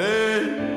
Ei!